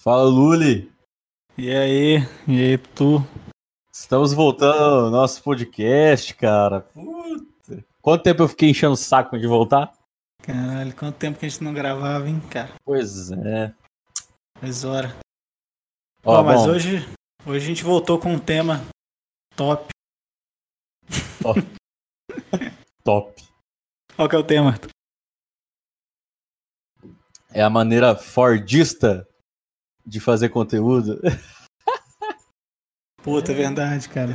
Fala, Luli. E aí? E aí, tu? Estamos voltando ao nosso podcast, cara. Puta. Quanto tempo eu fiquei enchendo o saco de voltar? Caralho, quanto tempo que a gente não gravava, hein, cara? Pois é. Faz hora. Ó, Ó, mas bom, hoje, hoje a gente voltou com um tema top. top. Qual que é o tema? É a maneira fordista de fazer conteúdo. Puta, é verdade, cara.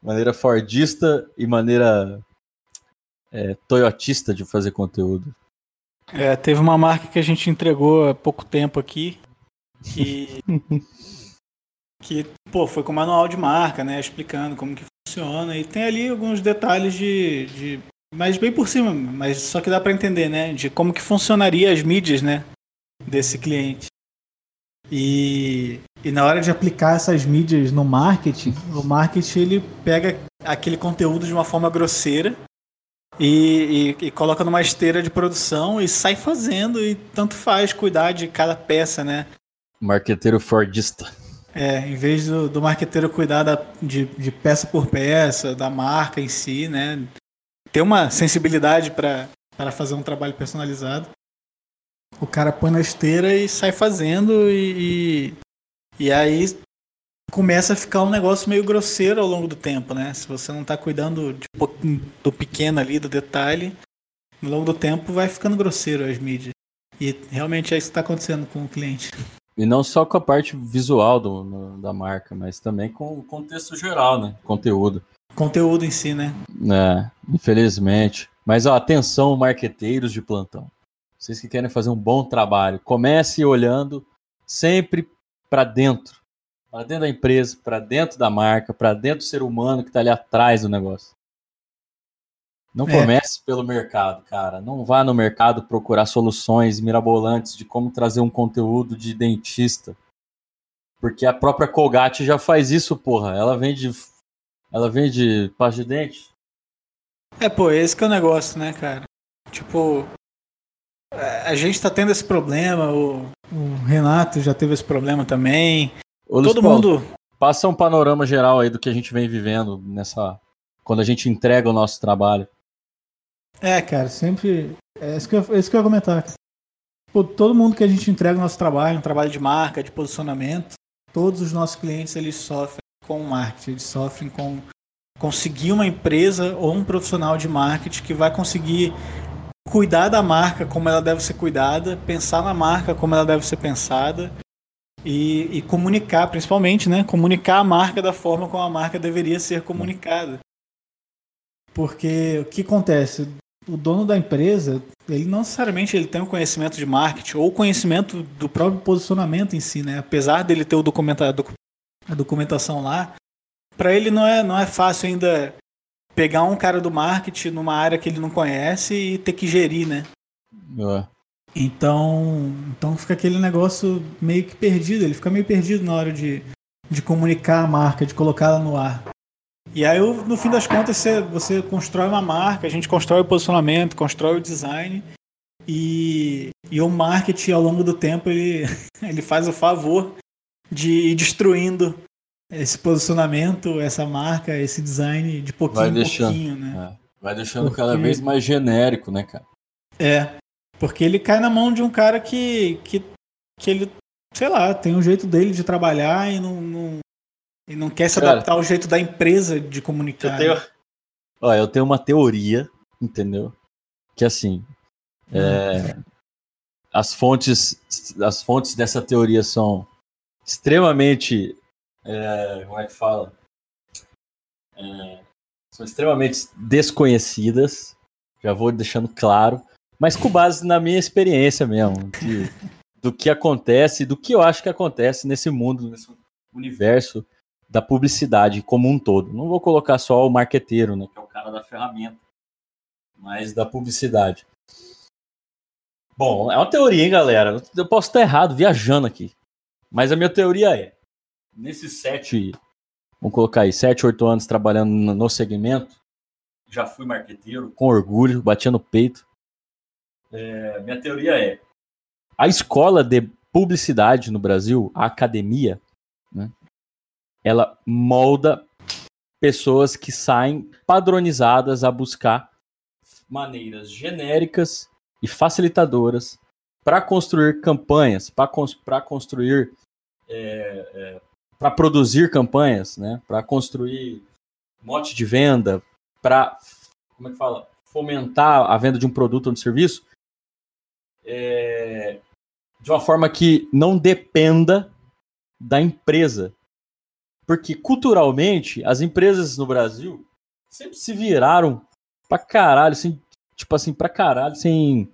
Maneira fordista e maneira é, toyotista de fazer conteúdo. É, teve uma marca que a gente entregou há pouco tempo aqui que, que pô, foi com manual de marca, né, explicando como que funciona e tem ali alguns detalhes de, de mas bem por cima, mas só que dá para entender, né, de como que funcionaria as mídias, né, desse cliente. E, e na hora de aplicar essas mídias no marketing, o marketing ele pega aquele conteúdo de uma forma grosseira e, e- e coloca numa esteira de produção e sai fazendo e tanto faz cuidar de cada peça, né? Marqueteiro fordista. É, em vez do, do marqueteiro cuidar da- de, de peça por peça, da marca em si, né? Ter uma sensibilidade para fazer um trabalho personalizado. O cara põe na esteira e sai fazendo e, e, e aí começa a ficar um negócio meio grosseiro ao longo do tempo, né? Se você não tá cuidando de do pequeno ali, do detalhe, ao longo do tempo vai ficando grosseiro as mídias. E realmente é isso que está acontecendo com o cliente. E não só com a parte visual do- no- da marca, mas também com o contexto geral, né? Conteúdo. Conteúdo em si, né? É, infelizmente. Mas ó, atenção, marqueteiros de plantão. Vocês que querem fazer um bom trabalho, comece olhando sempre para dentro, para dentro da empresa, para dentro da marca, para dentro do ser humano que está ali atrás do negócio. Não É. comece pelo mercado, cara. Não vá no mercado procurar soluções mirabolantes de como trazer um conteúdo de dentista. Porque a própria Colgate já faz isso, porra. Ela vende ela vende pasta de dente. É, pô, esse que é o negócio, né, cara? Tipo, a gente tá tendo esse problema, o, o Renato já teve esse problema também. Ô, Todo Paulo, mundo. Passa um panorama geral aí do que a gente vem vivendo nessa. Quando a gente entrega o nosso trabalho. É, cara, sempre. É isso que eu, é isso que eu ia comentar. Pô, todo mundo que a gente entrega o nosso trabalho, um trabalho de marca, de posicionamento, todos os nossos clientes eles sofrem com o marketing, eles sofrem com conseguir uma empresa ou um profissional de marketing que vai conseguir cuidar da marca como ela deve ser cuidada, pensar na marca como ela deve ser pensada e, e comunicar, principalmente, né? Comunicar a marca da forma como a marca deveria ser comunicada. Porque o que acontece? O dono da empresa, ele não necessariamente ele tem um conhecimento de marketing ou conhecimento do próprio posicionamento em si, né? Apesar dele ter o a documentação lá, para ele não é, não é fácil ainda pegar um cara do marketing numa área que ele não conhece e ter que gerir, né? É. Então, então fica aquele negócio meio que perdido, ele fica meio perdido na hora de, de comunicar a marca, de colocá-la no ar. E aí, no fim das contas, você, você constrói uma marca, a gente constrói o posicionamento, constrói o design, e, e o marketing, ao longo do tempo, ele, ele faz o favor de ir destruindo esse posicionamento, essa marca, esse design de pouquinho Vai em deixando. pouquinho, né? É. Vai deixando cada Porque- vez mais genérico, né, cara? É, porque ele cai na mão de um cara que, que, que ele, sei lá, tem um jeito dele de trabalhar e não, não, e não quer se Cara, adaptar ao jeito da empresa de comunicar. Eu tenho, Ó, eu tenho uma teoria, entendeu? Que assim, é, as fontes, as fontes dessa teoria são extremamente, é, como é que fala? É, são extremamente desconhecidas. Já vou deixando claro, mas com base na minha experiência mesmo, de- do que acontece, do que eu acho que acontece nesse mundo, nesse universo da publicidade como um todo. Não vou colocar só o marqueteiro, né, que é o cara da ferramenta, mas da publicidade. Bom, é uma teoria, hein, galera? Eu posso estar errado, viajando aqui. Mas a minha teoria é: nesses sete, vamos colocar aí, sete, oito anos trabalhando no segmento, já fui marqueteiro, com orgulho, batia no peito. É, minha teoria é: a escola de publicidade no Brasil, a academia, né, ela molda pessoas que saem padronizadas a buscar maneiras genéricas e facilitadoras para construir campanhas, para cons construir, é, é, para produzir campanhas, né, para construir mote de venda, para como é que fala, fomentar a venda de um produto ou de um serviço, é, de uma forma que não dependa da empresa. Porque culturalmente, as empresas no Brasil sempre se viraram pra caralho, assim, tipo assim, pra caralho, sem,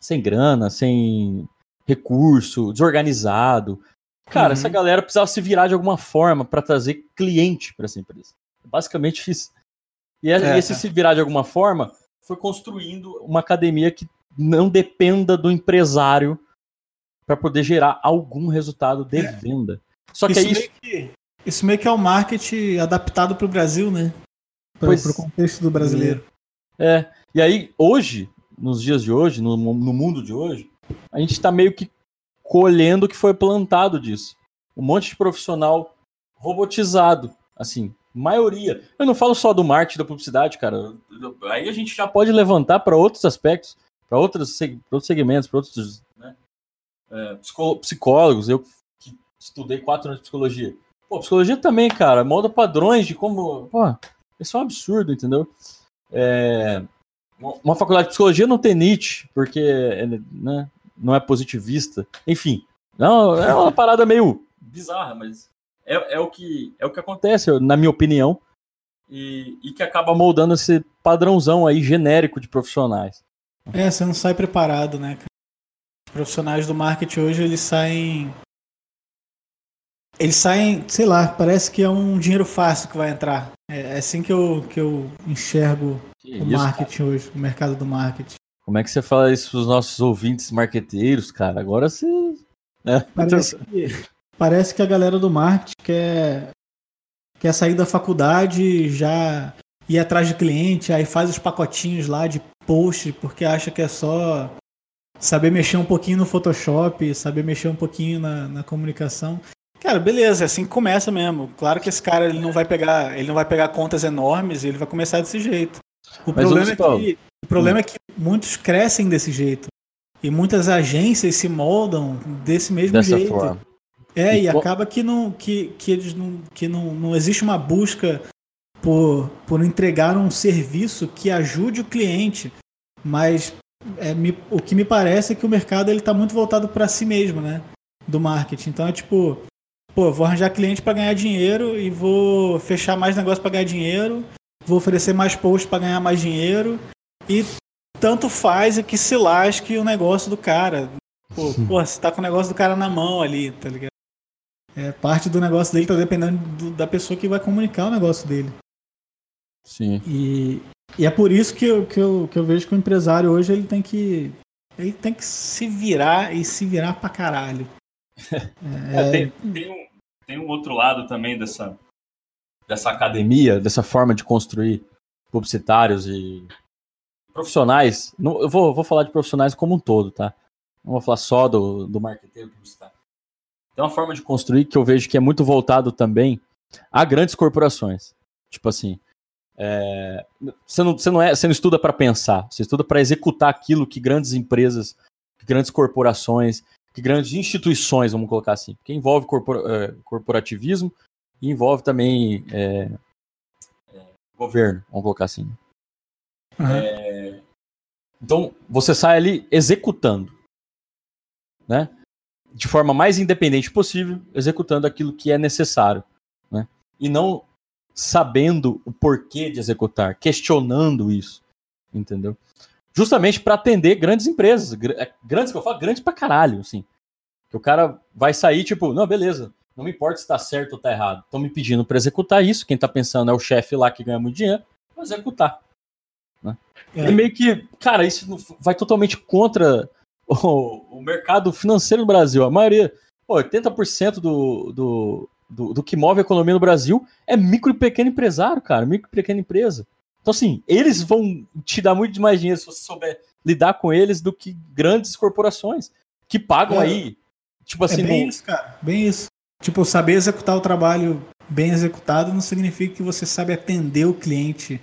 sem grana, sem recurso, desorganizado. Cara, uhum. essa galera precisava se virar de alguma forma para trazer cliente para essa empresa. Basicamente isso. E é, esse é. se virar de alguma forma foi construindo uma academia que não dependa do empresário para poder gerar algum resultado de é. venda. Só que isso, é isso... Meio que, isso meio que é o marketing adaptado para o Brasil, né? Para o contexto do brasileiro. É. E aí, hoje, nos dias de hoje, no, no mundo de hoje, a gente está meio que colhendo o que foi plantado disso. Um monte de profissional robotizado, assim, maioria. Eu não falo só do marketing da publicidade, cara. Aí a gente já pode levantar para outros aspectos, para outros, segmentos, para outros é, psicólogos, eu que estudei quatro anos de psicologia. Pô, psicologia também, cara, molda padrões de como. Pô, isso é um absurdo, entendeu? É, uma faculdade de psicologia não tem Nietzsche, porque né, não é positivista. Enfim, não, é uma parada meio bizarra, mas é, é, o, que, é o que acontece, na minha opinião, e, e que acaba moldando esse padrãozão aí genérico de profissionais. É, você não sai preparado, né, cara? profissionais do marketing hoje eles saem eles saem, sei lá, parece que é um dinheiro fácil que vai entrar. É, é assim que eu, que eu enxergo que o isso, marketing cara? hoje, o mercado do marketing. Como é que você fala isso para os nossos ouvintes marqueteiros, cara? Agora você. Né? Parece, que, parece que a galera do marketing quer, quer sair da faculdade já ir atrás de cliente, aí faz os pacotinhos lá de post, porque acha que é só saber mexer um pouquinho no Photoshop, saber mexer um pouquinho na, na comunicação. Cara, beleza, é assim que começa mesmo. Claro que esse cara ele não vai pegar, ele não vai pegar contas enormes, ele vai começar desse jeito. O Mas problema, é que, o problema é que muitos crescem desse jeito. E muitas agências se moldam desse mesmo Dessa jeito. Forma. É, e, e acaba que não que, que eles não que não, não existe uma busca por, por entregar um serviço que ajude o cliente, mas é, me, o que me parece é que o mercado ele está muito voltado para si mesmo, né? Do marketing. Então é tipo, pô, vou arranjar cliente para ganhar dinheiro e vou fechar mais negócio para ganhar dinheiro, vou oferecer mais posts para ganhar mais dinheiro e tanto faz é que se lasque o negócio do cara. Pô, pô, você tá com o negócio do cara na mão ali, tá ligado? É, parte do negócio dele tá dependendo do, da pessoa que vai comunicar o negócio dele. Sim. E, e é por isso que eu, que, eu, que eu vejo que o empresário hoje ele tem que. Ele tem que se virar e se virar pra caralho. É... É, tem, tem, um, tem um outro lado também dessa, dessa academia, dessa forma de construir publicitários e profissionais. Não, eu vou, vou falar de profissionais como um todo, tá? Não vou falar só do, do marketeiro publicitário. Tem uma forma de construir que eu vejo que é muito voltado também a grandes corporações. Tipo assim, é, você, não, você, não é, você não estuda para pensar, você estuda para executar aquilo que grandes empresas, que grandes corporações, que grandes instituições, vamos colocar assim, que envolve é, corporativismo e envolve também é, é governo, vamos colocar assim. Uhum. Então, você sai ali executando, né? De forma mais independente possível, executando aquilo que é necessário, né? E não sabendo o porquê de executar, questionando isso, entendeu? Justamente para atender grandes empresas, é, grandes que eu falo, grandes pra caralho, assim. Que o cara vai sair tipo, não, beleza, não me importa se tá certo ou tá errado. Estão me pedindo para executar isso, quem tá pensando é o chefe lá que ganha muito dinheiro, vou executar. Né? É. E meio que, cara, isso vai totalmente contra o, o mercado financeiro no Brasil. A maioria, pô, 80% do, do, do, do que move a economia no Brasil é micro e pequeno empresário, cara, micro e pequena empresa. Então, assim, eles vão te dar muito mais dinheiro se você souber lidar com eles do que grandes corporações. que pagam é, aí. Tipo assim. É bem no... isso, cara. Bem isso. Tipo, saber executar o trabalho bem executado não significa que você sabe atender o cliente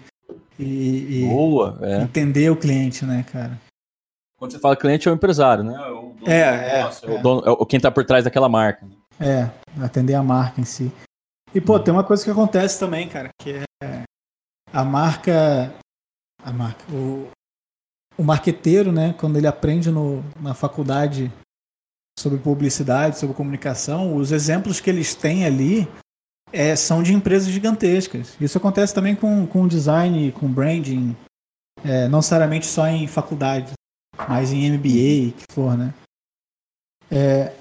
e, e Boa, é. entender o cliente, né, cara? Quando você fala cliente, é o empresário, né? É, o é, é, é, o dono, é quem tá por trás daquela marca. É, atender a marca em si. E, pô, tem uma coisa que acontece também, cara, que é a marca. A marca. O, o marqueteiro, né, quando ele aprende no, na faculdade sobre publicidade, sobre comunicação, os exemplos que eles têm ali é, são de empresas gigantescas. Isso acontece também com, com design, com branding, é, não necessariamente só em faculdade, mas em MBA, que for, né? É,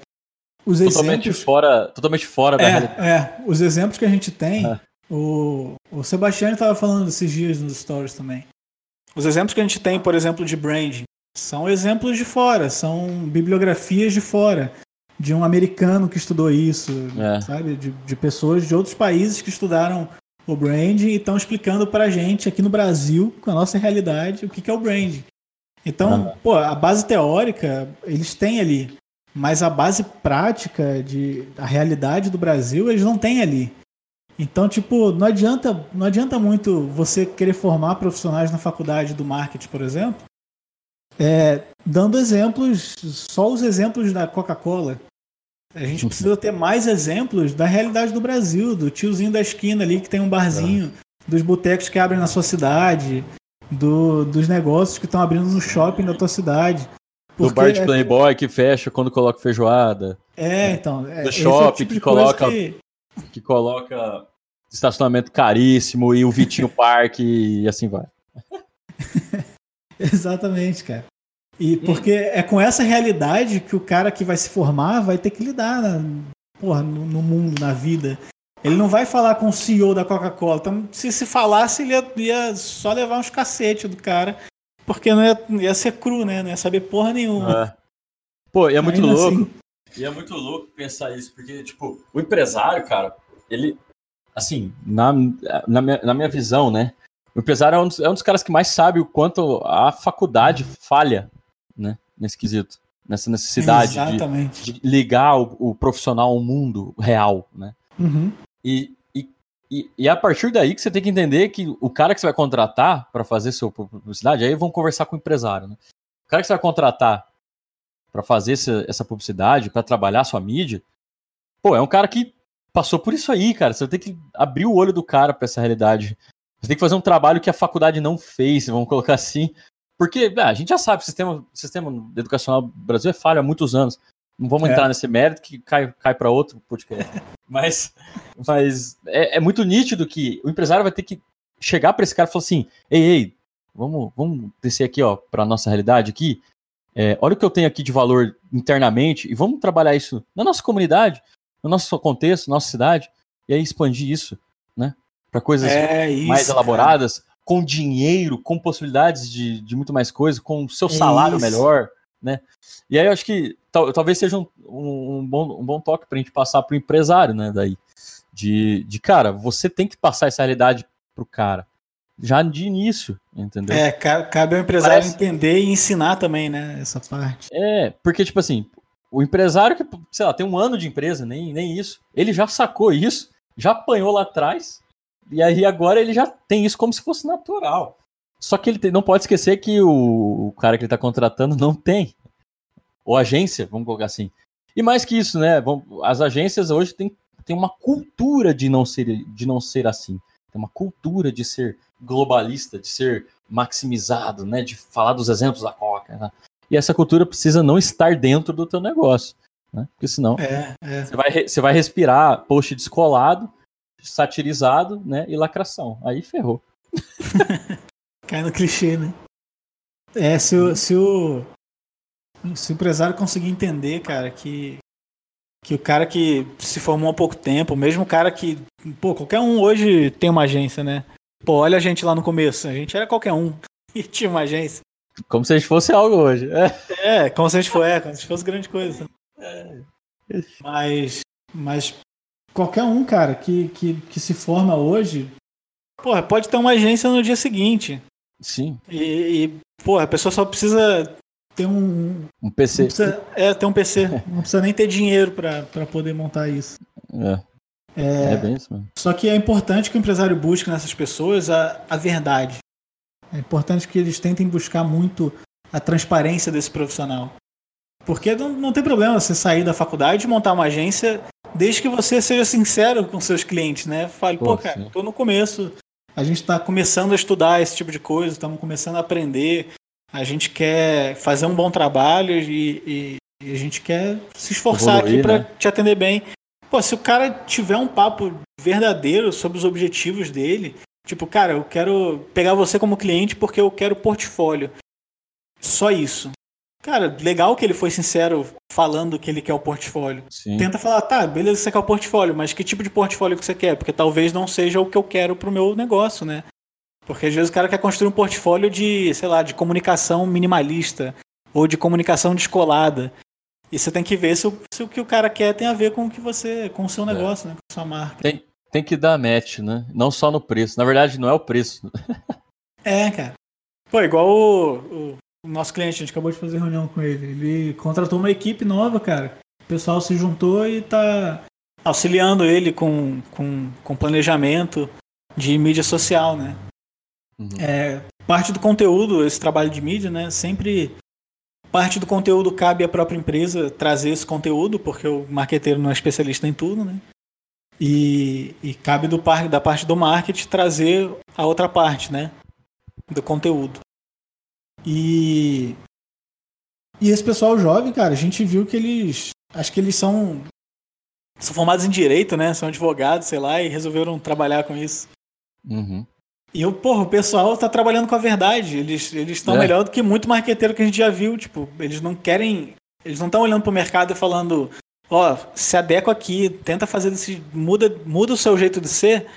os totalmente exemplos... fora, totalmente fora da é, realidade. É, os exemplos que a gente tem, é. o, o Sebastião estava falando esses dias nos stories também. Os exemplos que a gente tem, por exemplo, de branding, são exemplos de fora, são bibliografias de fora, de um americano que estudou isso, é. sabe? De, de pessoas de outros países que estudaram o branding e estão explicando para a gente aqui no Brasil, com a nossa realidade, o que, que é o branding. Então, ah. pô, a base teórica eles têm ali, mas a base prática de a realidade do Brasil eles não têm ali. Então, tipo, não adianta, não adianta muito você querer formar profissionais na faculdade do marketing, por exemplo, é, dando exemplos, só os exemplos da Coca-Cola. A gente precisa ter mais exemplos da realidade do Brasil, do tiozinho da esquina ali que tem um barzinho, é. dos botecos que abrem na sua cidade, do, dos negócios que estão abrindo no shopping da tua cidade. Porque do bar de é Playboy é... que fecha quando coloca feijoada. É, então. É, do shopping é tipo que coloca. Que... que coloca estacionamento caríssimo e o Vitinho Parque e assim vai. Exatamente, cara. E porque é com essa realidade que o cara que vai se formar vai ter que lidar na, porra, no, no mundo, na vida. Ele não vai falar com o CEO da Coca-Cola. Então, se se falasse, ele ia, ia, só levar uns cacete do cara, porque não ia, ia ser cru, né? Não ia saber porra nenhuma. É. Pô, e é muito Ainda louco. Assim... E é muito louco pensar isso, porque, tipo, o empresário, cara, ele, assim, na, na, minha, na minha visão, né? O empresário é um, dos, é um dos caras que mais sabe o quanto a faculdade falha, né? Nesse quesito. Nessa necessidade de, de, ligar o, o, profissional ao mundo real, né? Uhum. E, e, e, e, a partir daí que você tem que entender que o cara que você vai contratar para fazer sua publicidade, aí vão conversar com o empresário, né? O cara que você vai contratar para fazer essa, essa publicidade, para trabalhar sua mídia, pô, é um cara que passou por isso aí, cara. Você tem que abrir o olho do cara para essa realidade. Você tem que fazer um trabalho que a faculdade não fez, vamos colocar assim. Porque ah, a gente já sabe, o sistema, sistema educacional do Brasil é falho há muitos anos. Não vamos é. entrar nesse mérito que cai, cai para outro podcast. mas mas é, é, muito nítido que o empresário vai ter que chegar para esse cara e falar assim: ei, ei, vamos, vamos descer aqui ó para nossa realidade aqui. É, olha o que eu tenho aqui de valor internamente e vamos trabalhar isso na nossa comunidade, no nosso contexto, na nossa cidade, e aí expandir isso? Para coisas é isso, mais elaboradas, cara. com dinheiro, com possibilidades de, de muito mais coisa, com seu salário melhor, né? E aí eu acho que tal, talvez seja um, um, um, bom, um bom toque para a gente passar para o empresário, né? Daí, de, de cara, você tem que passar essa realidade pro cara já de início, entendeu? É, cabe ao empresário Parece... entender e ensinar também, né, essa parte. É, porque, tipo assim, o empresário que, sei lá, tem um ano de empresa, nem, nem isso, ele já sacou isso, já apanhou lá atrás, e aí agora ele já tem isso como se fosse natural. Só que ele tem, não pode esquecer que o, o cara que ele está contratando não tem. Ou agência, vamos colocar assim. E mais que isso, né? As agências hoje têm, têm uma cultura de não, ser, de não ser assim. Tem uma cultura de ser globalista, de ser maximizado, né? De falar dos exemplos da Coca. Né? E essa cultura precisa não estar dentro do teu negócio. Né? Porque senão é, é. Você, vai, você vai respirar post descolado, satirizado, né? E lacração. Aí ferrou. Cai no clichê, né? É, se o, se o, se o empresário conseguir entender, cara, que, que o cara que se formou há pouco tempo, mesmo o cara que. Pô, qualquer um hoje tem uma agência, né? Pô, olha a gente lá no começo. A gente era qualquer um e tinha uma agência. Como se a gente fosse algo hoje. É, é como se a gente fosse, é, como se fosse grande coisa. É. Mas, mas qualquer um, cara, que, que, que se forma hoje, porra, pode ter uma agência no dia seguinte. Sim. E, e porra, a pessoa só precisa ter um. Um PC. Precisa, é, ter um PC. não precisa nem ter dinheiro para poder montar isso. É. É, é bem isso mesmo. Só que é importante que o empresário busque nessas pessoas a, a verdade. É importante que eles tentem buscar muito a transparência desse profissional. Porque não, não tem problema você sair da faculdade e montar uma agência desde que você seja sincero com seus clientes, né? Fale, pô, pô cara, sim. tô no começo, a gente está começando a estudar esse tipo de coisa, estamos começando a aprender, a gente quer fazer um bom trabalho e, e, e a gente quer se esforçar Evoluir, aqui para né? te atender bem. Pô, se o cara tiver um papo verdadeiro sobre os objetivos dele, tipo, cara, eu quero pegar você como cliente porque eu quero portfólio. Só isso. Cara, legal que ele foi sincero falando que ele quer o portfólio. Sim. Tenta falar, tá, beleza, você quer o portfólio, mas que tipo de portfólio que você quer? Porque talvez não seja o que eu quero pro meu negócio, né? Porque às vezes o cara quer construir um portfólio de, sei lá, de comunicação minimalista ou de comunicação descolada. E você tem que ver se o, se o que o cara quer tem a ver com o que você, com o seu é. negócio, é. né? Com a sua marca. Tem, tem que dar match, né? Não só no preço. Na verdade, não é o preço. é, cara. Pô, igual o, o o nosso cliente, a gente acabou de fazer reunião com ele. Ele contratou uma equipe nova, cara. O pessoal se juntou e tá auxiliando ele com, com, com planejamento de mídia social, né? Uhum. É, parte do conteúdo, esse trabalho de mídia, né? Sempre parte do conteúdo cabe à própria empresa trazer esse conteúdo, porque o marqueteiro não é especialista em tudo, né? E, e cabe do da parte do marketing trazer a outra parte, né? Do conteúdo. E. E esse pessoal jovem, cara, a gente viu que eles. Acho que eles são. São formados em direito, né? São advogados, sei lá, e resolveram trabalhar com isso. Uhum. E eu, porra, o pessoal tá trabalhando com a verdade. Eles estão é. melhor do que muito marqueteiro que a gente já viu. Tipo, eles não querem. Eles não estão olhando pro mercado e falando, ó, oh, se adequa aqui, tenta fazer desse. Muda, muda o seu jeito de ser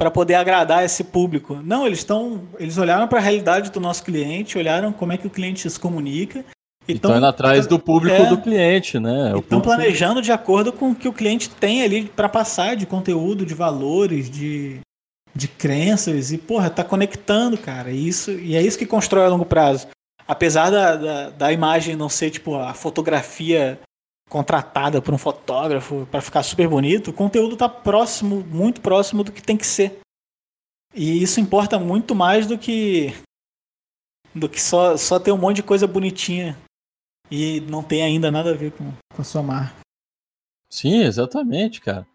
para poder agradar esse público. Não, eles estão, eles olharam para a realidade do nosso cliente, olharam como é que o cliente se comunica. Estão indo atrás do público é, do cliente, né? Estão planejando de acordo com o que o cliente tem ali para passar de conteúdo, de valores, de, de crenças. E, porra, tá conectando, cara. E, isso, e é isso que constrói a longo prazo. Apesar da, da, da imagem não ser, tipo, a fotografia contratada por um fotógrafo para ficar super bonito, o conteúdo está próximo, muito próximo do que tem que ser. E isso importa muito mais do que do que só, só ter um monte de coisa bonitinha e não tem ainda nada a ver com, com a sua marca. Sim, exatamente, cara.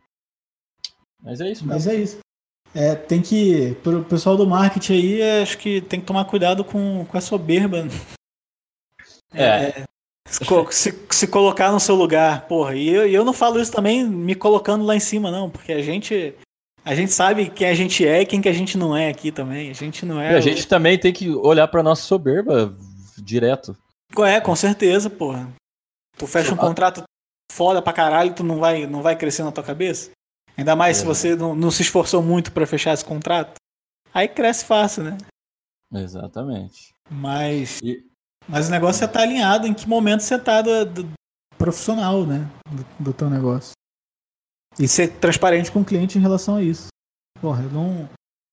Mas é isso. Mas é isso. É, tem que. Pro pessoal do marketing aí, acho que tem que tomar cuidado com, com a soberba. É. é se, se, colocar no seu lugar, porra. E eu, eu não falo isso também me colocando lá em cima, não, porque a gente. A gente sabe quem a gente é e quem que a gente não é aqui também. A gente não é. E a o... gente também tem que olhar pra nossa soberba direto. É, com certeza, porra. Tu fecha um contrato foda pra caralho, tu não vai, não vai crescer na tua cabeça? Ainda mais é. se você não, não se esforçou muito para fechar esse contrato. Aí cresce fácil, né? Exatamente. Mas. E... Mas o negócio é estar tá alinhado em que momento você está do, do, profissional, né? Do, do teu negócio. E ser transparente com o cliente em relação a isso. Porra, não,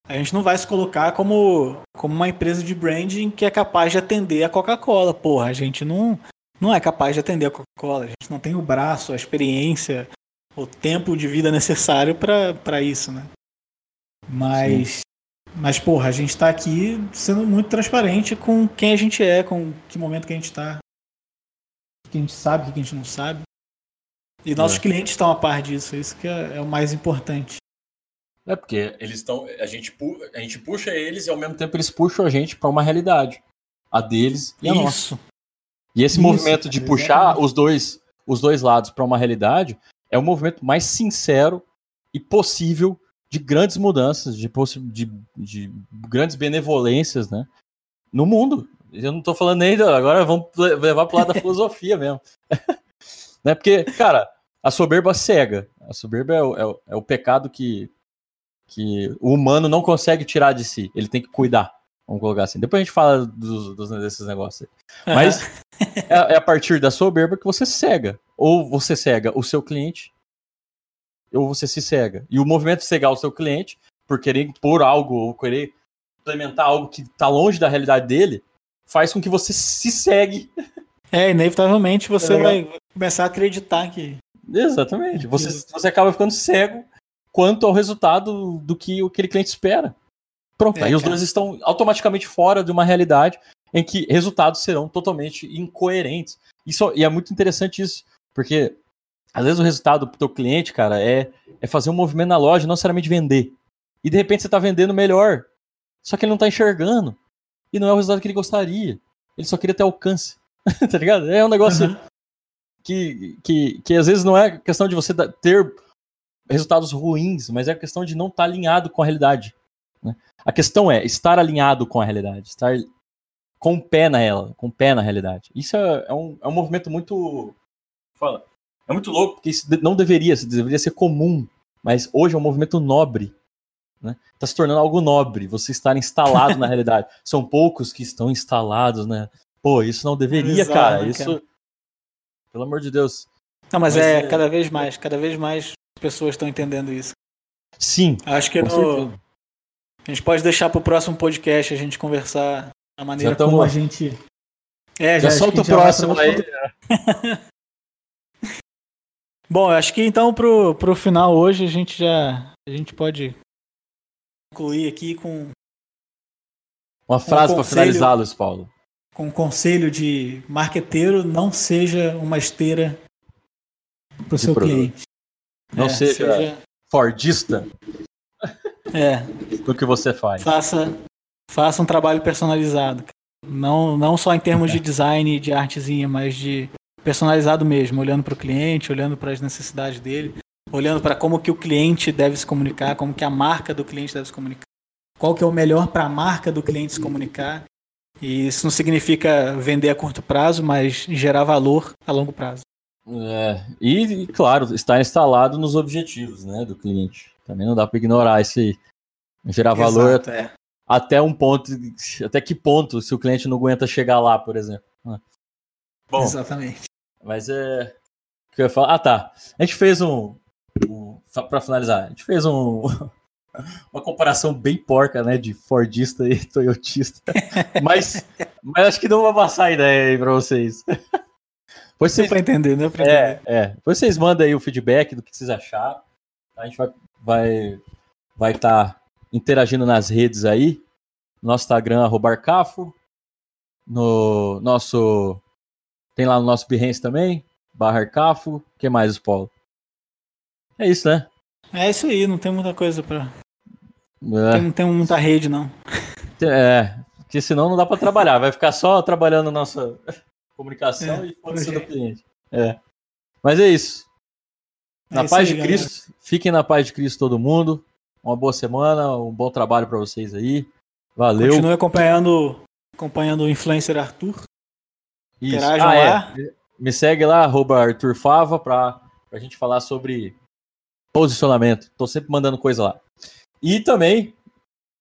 a gente não vai se colocar como, como uma empresa de branding que é capaz de atender a Coca-Cola. Porra, a gente não, não é capaz de atender a Coca-Cola. A gente não tem o braço, a experiência, o tempo de vida necessário para isso, né? Mas mas, porra, a gente tá aqui sendo muito transparente com quem a gente é, com que momento que a gente tá. O que a gente sabe, o que a gente não sabe. E nossos é. clientes estão a par disso, isso que é, é o mais importante. É porque eles estão. A gente, a gente puxa eles e ao mesmo tempo eles puxam a gente para uma realidade. A deles e a isso. nossa. E esse isso, movimento de puxar os dois, os dois lados para uma realidade é o movimento mais sincero e possível de grandes mudanças, de, de, de grandes benevolências, né? No mundo. Eu não estou falando nem. Agora vamos levar para o lado da filosofia mesmo. né? Porque, cara, a soberba cega. A soberba é o, é o, é o pecado que, que o humano não consegue tirar de si. Ele tem que cuidar. Vamos colocar assim. Depois a gente fala dos, dos desses negócios aí. Mas é, é, a partir da soberba que você cega. Ou você cega o seu cliente, ou você se cega. E o movimento de cegar o seu cliente, por querer impor algo, ou querer implementar algo que está longe da realidade dele, faz com que você se segue É, inevitavelmente você é. vai começar a acreditar que. Exatamente. Você, você acaba ficando cego quanto ao resultado do que aquele cliente espera. Pronto, é, aí os dois estão automaticamente fora de uma realidade em que resultados serão totalmente incoerentes. Isso, e é muito interessante isso, porque às vezes o resultado pro teu cliente, cara, é, é fazer um movimento na loja, não necessariamente vender. E de repente você está vendendo melhor. Só que ele não está enxergando. E não é o resultado que ele gostaria. Ele só queria ter alcance. tá ligado? É um negócio uhum. que, que, que às vezes não é questão de você ter resultados ruins, mas é questão de não estar tá alinhado com a realidade. Né? A questão é estar alinhado com a realidade, estar com o pé nela, com o pé na realidade. Isso é, é, um, é um movimento muito. Fala. É muito louco, porque isso não deveria, isso deveria ser comum. Mas hoje é um movimento nobre. Né? Tá se tornando algo nobre, você estar instalado na realidade. São poucos que estão instalados, né? Pô, isso não deveria, Exato, cara. Isso. Cara. Pelo amor de Deus. Não, mas, mas é, é, cada vez mais, cada vez mais pessoas estão entendendo isso. Sim. Acho que no... a gente pode deixar para o próximo podcast a gente conversar a maneira tamo... como a gente. É, já, já solta o próximo aí. Bom, acho que então pro, pro final hoje a gente já a gente pode concluir aqui com uma frase um para finalizar, Luiz Paulo. Com um conselho de marqueteiro, não seja uma esteira para o seu produto. cliente. Não é, seja, seja, Fordista. É. Do que você faz. Faça, faça um trabalho personalizado. Não, não só em termos é. de design, de artezinha, mas de personalizado mesmo, olhando para o cliente, olhando para as necessidades dele, olhando para como que o cliente deve se comunicar, como que a marca do cliente deve se comunicar, qual que é o melhor para a marca do cliente se comunicar. E isso não significa vender a curto prazo, mas gerar valor a longo prazo. É, e, claro, estar instalado nos objetivos né, do cliente. Também não dá para ignorar isso aí. Gerar Exato, valor é. até um ponto. Até que ponto, se o cliente não aguenta chegar lá, por exemplo. Né? Bom, Exatamente. Mas é. O que eu ia falar? Ah, tá. A gente fez um. um para finalizar, a gente fez um. Uma comparação bem porca, né? De Fordista e Toyotista. mas, mas acho que não vou passar a ideia aí pra vocês. Depois vocês... Pra entender, né? Pra é, entender. é. Depois vocês mandam aí o feedback do que vocês acharam. A gente vai vai vai estar tá interagindo nas redes aí. Nosso Instagram, Arcafo. No nosso. Tem lá no nosso Behance também, barra Arcafo. O que mais, Paulo? É isso, né? É isso aí, não tem muita coisa pra. É. Tem, não tem muita rede, não. É, porque senão não dá pra trabalhar. Vai ficar só trabalhando nossa comunicação é, e foda do cliente. É. Mas é isso. É na é paz aí, de Cristo. Galera. Fiquem na paz de Cristo todo mundo. Uma boa semana, um bom trabalho para vocês aí. Valeu. Continue acompanhando, acompanhando o influencer Arthur. Isso. Interajam ah, lá. É. Me segue lá, arroba Arthur Fava, pra, pra gente falar sobre posicionamento. Tô sempre mandando coisa lá. E também,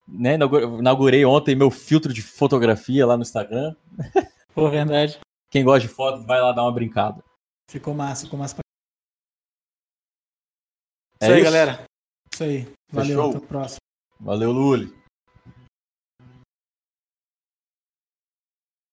né, inaugurei ontem meu filtro de fotografia lá no Instagram. Pô, verdade. Quem gosta de foto, vai lá dar uma brincada. Ficou massa, ficou massa. É isso aí, isso? galera. Isso aí. Valeu, Fechou. até o próximo. Valeu, Luli.